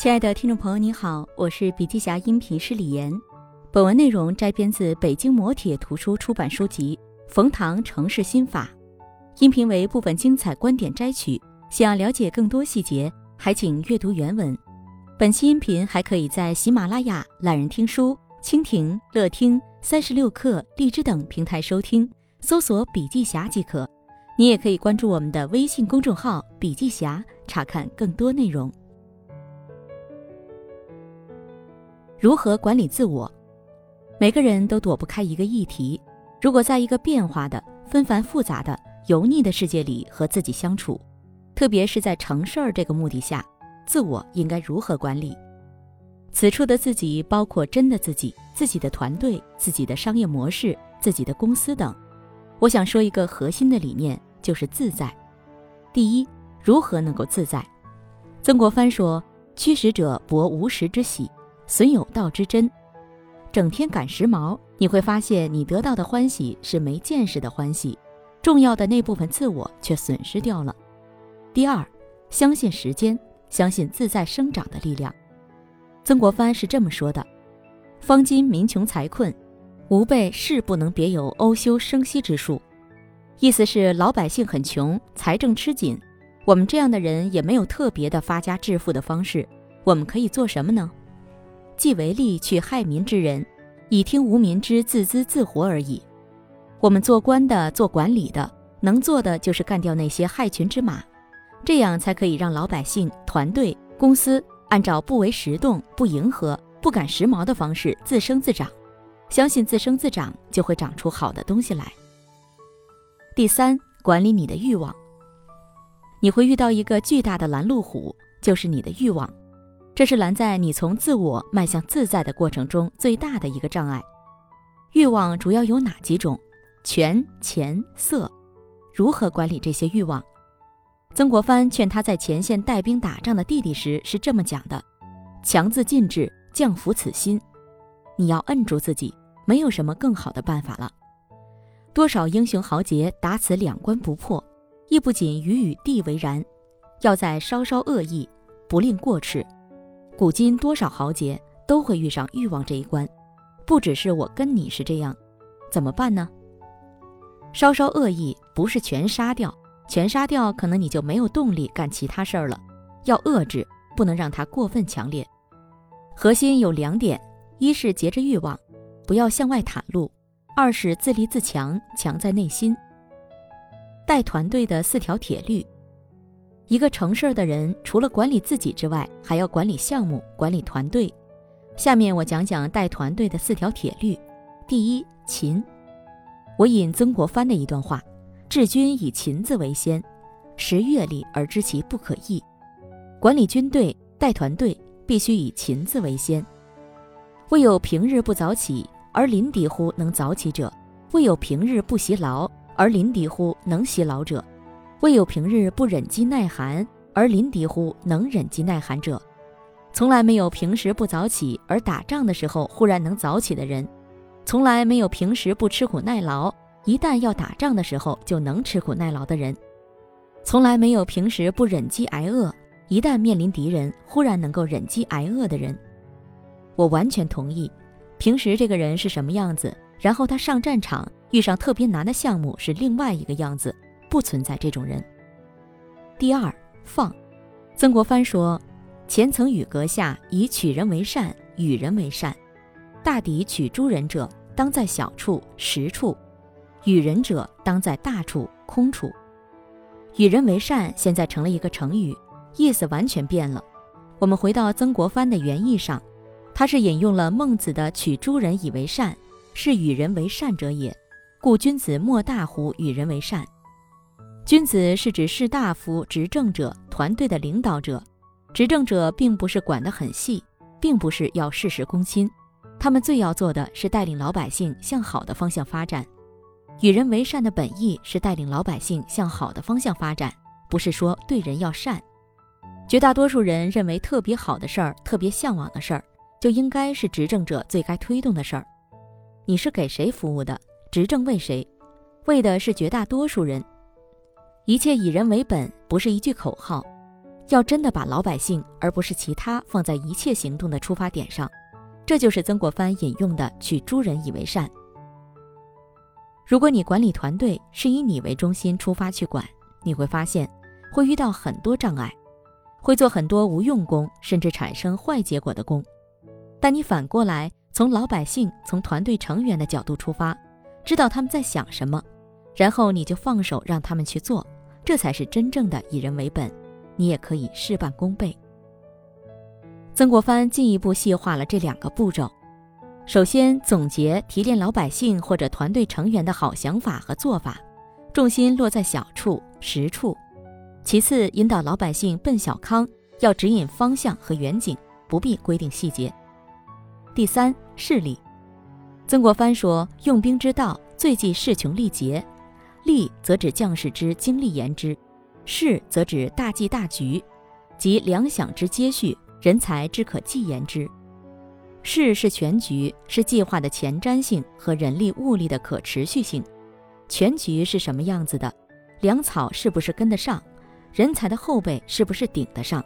亲爱的听众朋友，你好，我是笔记侠音频师李岩。本文内容摘编自北京磨铁图书出版书籍《冯唐城市心法》，音频为部分精彩观点摘取。想要了解更多细节，还请阅读原文。本期音频还可以在喜马拉雅、懒人听书、蜻蜓、乐听、三十六课、荔枝等平台收听，搜索“笔记侠”即可。你也可以关注我们的微信公众号“笔记侠”，查看更多内容。如何管理自我？每个人都躲不开一个议题：如果在一个变化的、纷繁复杂的、油腻的世界里和自己相处，特别是在成事儿这个目的下，自我应该如何管理？此处的自己包括真的自己、自己的团队、自己的商业模式、自己的公司等。我想说一个核心的理念，就是自在。第一，如何能够自在？曾国藩说：“驱使者博无时之喜。”损有道之真，整天赶时髦，你会发现你得到的欢喜是没见识的欢喜，重要的那部分自我却损失掉了。第二，相信时间，相信自在生长的力量。曾国藩是这么说的：“方今民穷财困，吾辈誓不能别有欧修生息之术。”意思是老百姓很穷，财政吃紧，我们这样的人也没有特别的发家致富的方式，我们可以做什么呢？既为利去害民之人，以听无民之自资自活而已。我们做官的、做管理的，能做的就是干掉那些害群之马，这样才可以让老百姓、团队、公司按照不为时动、不迎合、不赶时髦的方式自生自长。相信自生自长就会长出好的东西来。第三，管理你的欲望。你会遇到一个巨大的拦路虎，就是你的欲望。这是拦在你从自我迈向自在的过程中最大的一个障碍。欲望主要有哪几种？权、钱、色。如何管理这些欲望？曾国藩劝他在前线带兵打仗的弟弟时是这么讲的：“强自禁制，降服此心。你要摁住自己，没有什么更好的办法了。多少英雄豪杰打此两关不破，亦不仅于与地为然，要在稍稍恶意，不令过赤。”古今多少豪杰都会遇上欲望这一关，不只是我跟你是这样，怎么办呢？稍稍恶意不是全杀掉，全杀掉可能你就没有动力干其他事儿了。要遏制，不能让它过分强烈。核心有两点：一是节制欲望，不要向外袒露；二是自立自强，强在内心。带团队的四条铁律。一个成事儿的人，除了管理自己之外，还要管理项目、管理团队。下面我讲讲带团队的四条铁律。第一，勤。我引曾国藩的一段话：“治军以勤字为先，识阅历而知其不可易。”管理军队、带团队必须以勤字为先。未有平日不早起而临敌乎能早起者，未有平日不习劳而临敌乎能习劳者。未有平日不忍饥耐寒而临敌乎能忍饥耐寒者，从来没有平时不早起而打仗的时候忽然能早起的人，从来没有平时不吃苦耐劳，一旦要打仗的时候就能吃苦耐劳的人，从来没有平时不忍饥挨饿，一旦面临敌人忽然能够忍饥挨饿的人。我完全同意，平时这个人是什么样子，然后他上战场遇上特别难的项目是另外一个样子。不存在这种人。第二，放。曾国藩说：“前曾与阁下以取人为善，与人为善。大抵取诸人者，当在小处、实处；与人者，当在大处、空处。与人为善，现在成了一个成语，意思完全变了。我们回到曾国藩的原意上，他是引用了孟子的‘取诸人以为善’，是与人为善者也。故君子莫大乎与人为善。”君子是指士大夫、执政者、团队的领导者。执政者并不是管得很细，并不是要事事躬亲，他们最要做的是带领老百姓向好的方向发展。与人为善的本意是带领老百姓向好的方向发展，不是说对人要善。绝大多数人认为特别好的事儿、特别向往的事儿，就应该是执政者最该推动的事儿。你是给谁服务的？执政为谁？为的是绝大多数人。一切以人为本，不是一句口号。要真的把老百姓而不是其他放在一切行动的出发点上，这就是曾国藩引用的“取诸人以为善”。如果你管理团队是以你为中心出发去管，你会发现会遇到很多障碍，会做很多无用功，甚至产生坏结果的功。但你反过来从老百姓、从团队成员的角度出发，知道他们在想什么，然后你就放手让他们去做，这才是真正的以人为本。你也可以事半功倍。曾国藩进一步细化了这两个步骤：首先总结提炼老百姓或者团队成员的好想法和做法，重心落在小处、实处；其次引导老百姓奔小康，要指引方向和远景，不必规定细节。第三，势力。曾国藩说：“用兵之道，最忌势穷力竭。力则指将士之精力言之。”势则指大计大局，即粮饷之接续，人才之可计言之。势是全局，是计划的前瞻性和人力物力的可持续性。全局是什么样子的？粮草是不是跟得上？人才的后背是不是顶得上？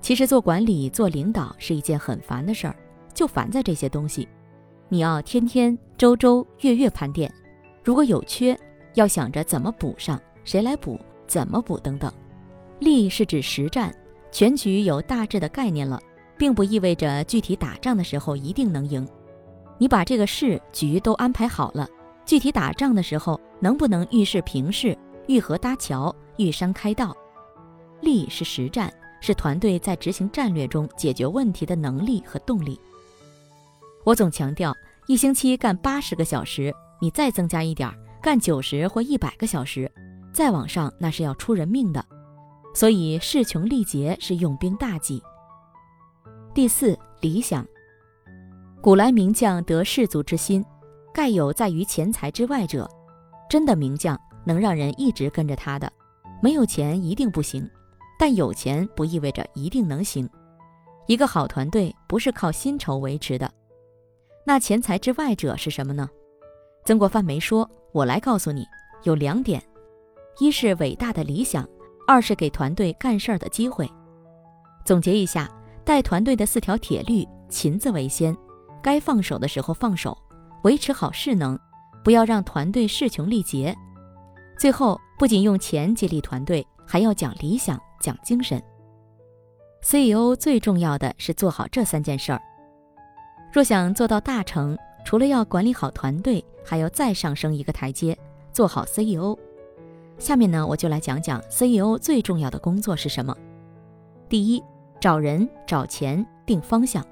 其实做管理、做领导是一件很烦的事儿，就烦在这些东西。你要天天、周周、月月盘点，如果有缺，要想着怎么补上，谁来补？怎么补等等，力是指实战，全局有大致的概念了，并不意味着具体打仗的时候一定能赢。你把这个事局都安排好了，具体打仗的时候能不能遇事平事、遇河搭桥、遇山开道？力是实战，是团队在执行战略中解决问题的能力和动力。我总强调，一星期干八十个小时，你再增加一点儿，干九十或一百个小时。再往上，那是要出人命的，所以势穷力竭是用兵大忌。第四，理想。古来名将得士卒之心，盖有在于钱财之外者。真的名将能让人一直跟着他的，没有钱一定不行，但有钱不意味着一定能行。一个好团队不是靠薪酬维持的。那钱财之外者是什么呢？曾国藩没说，我来告诉你，有两点。一是伟大的理想，二是给团队干事儿的机会。总结一下，带团队的四条铁律：勤字为先，该放手的时候放手，维持好势能，不要让团队势穷力竭。最后，不仅用钱激励团队，还要讲理想、讲精神。CEO 最重要的是做好这三件事儿。若想做到大成，除了要管理好团队，还要再上升一个台阶，做好 CEO。下面呢，我就来讲讲 CEO 最重要的工作是什么。第一，找人、找钱、定方向。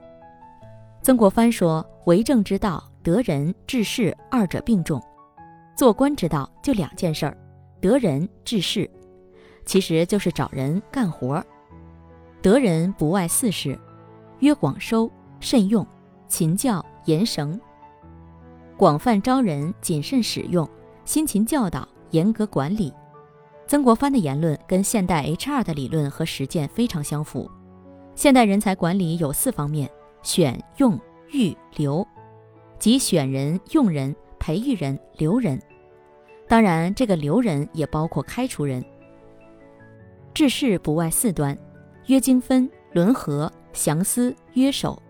曾国藩说：“为政之道，得人、治事，二者并重。做官之道就两件事儿，得人、治事，其实就是找人干活。得人不外四事：约广收、慎用、勤教、严绳。广泛招人，谨慎使用，辛勤教导。”严格管理，曾国藩的言论跟现代 HR 的理论和实践非常相符。现代人才管理有四方面：选、用、育、留，即选人、用人、培育人、留人。当然，这个留人也包括开除人。治事不外四端：约精分、轮合、详思、约守。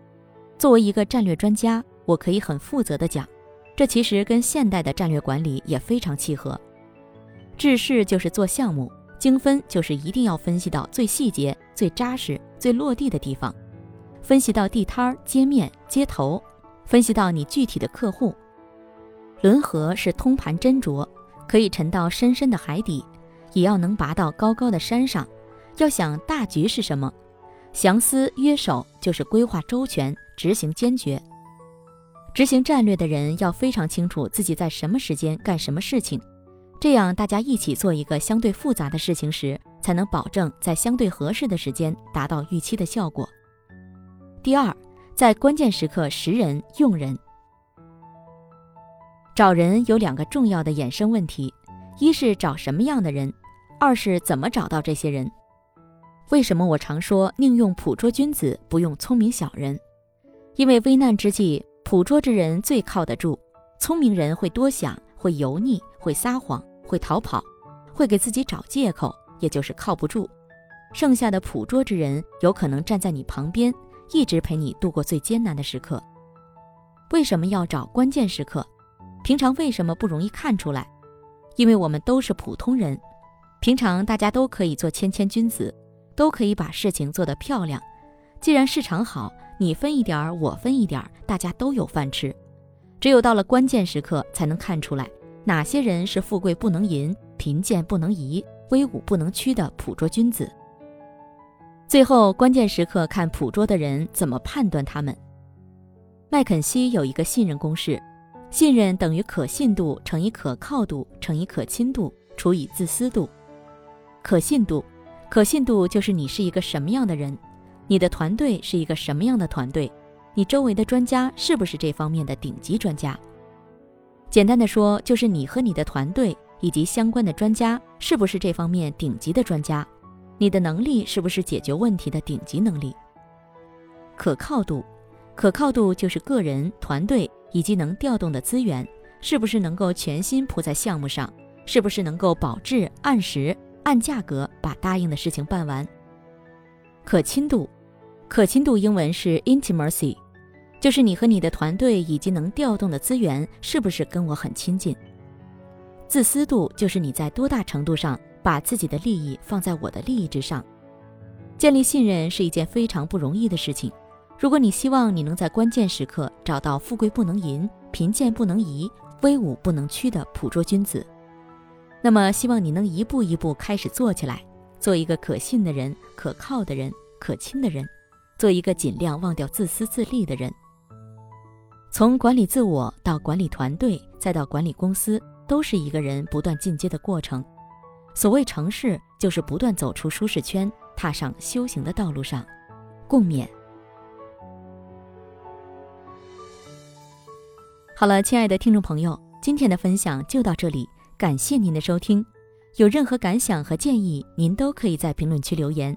作为一个战略专家，我可以很负责的讲，这其实跟现代的战略管理也非常契合。制事就是做项目，精分就是一定要分析到最细节、最扎实、最落地的地方，分析到地摊儿、街面、街头，分析到你具体的客户。轮河是通盘斟酌，可以沉到深深的海底，也要能拔到高高的山上。要想大局是什么，详思约守就是规划周全、执行坚决。执行战略的人要非常清楚自己在什么时间干什么事情。这样，大家一起做一个相对复杂的事情时，才能保证在相对合适的时间达到预期的效果。第二，在关键时刻识人用人。找人有两个重要的衍生问题：一是找什么样的人，二是怎么找到这些人。为什么我常说宁用捕捉君子，不用聪明小人？因为危难之际，捕捉之人最靠得住，聪明人会多想，会油腻。会撒谎，会逃跑，会给自己找借口，也就是靠不住。剩下的捕捉之人有可能站在你旁边，一直陪你度过最艰难的时刻。为什么要找关键时刻？平常为什么不容易看出来？因为我们都是普通人，平常大家都可以做谦谦君子，都可以把事情做得漂亮。既然市场好，你分一点儿，我分一点儿，大家都有饭吃。只有到了关键时刻，才能看出来哪些人是富贵不能淫、贫贱不能移、威武不能屈的捕捉君子。最后，关键时刻看捕捉的人怎么判断他们。麦肯锡有一个信任公式。信任等于可信度乘以可靠度乘以可亲度除以自私度。可信度，可信度就是你是一个什么样的人，你的团队是一个什么样的团队，你周围的专家是不是这方面的顶级专家？简单的说，就是你和你的团队以及相关的专家是不是这方面顶级的专家，你的能力是不是解决问题的顶级能力？可靠度，可靠度就是个人团队。以及能调动的资源，是不是能够全心扑在项目上？是不是能够保质、按时、按价格把答应的事情办完？可亲度，可亲度英文是 intimacy，就是你和你的团队以及能调动的资源是不是跟我很亲近？自私度就是你在多大程度上把自己的利益放在我的利益之上？建立信任是一件非常不容易的事情。如果你希望你能在关键时刻找到富贵不能淫、贫贱不能移、威武不能屈的捕捉君子，那么希望你能一步一步开始做起来，做一个可信的人、可靠的人、可亲的人，做一个尽量忘掉自私自利的人。从管理自我到管理团队，再到管理公司，都是一个人不断进阶的过程。所谓成事，就是不断走出舒适圈，踏上修行的道路上。共勉。好了，亲爱的听众朋友，今天的分享就到这里，感谢您的收听。有任何感想和建议，您都可以在评论区留言。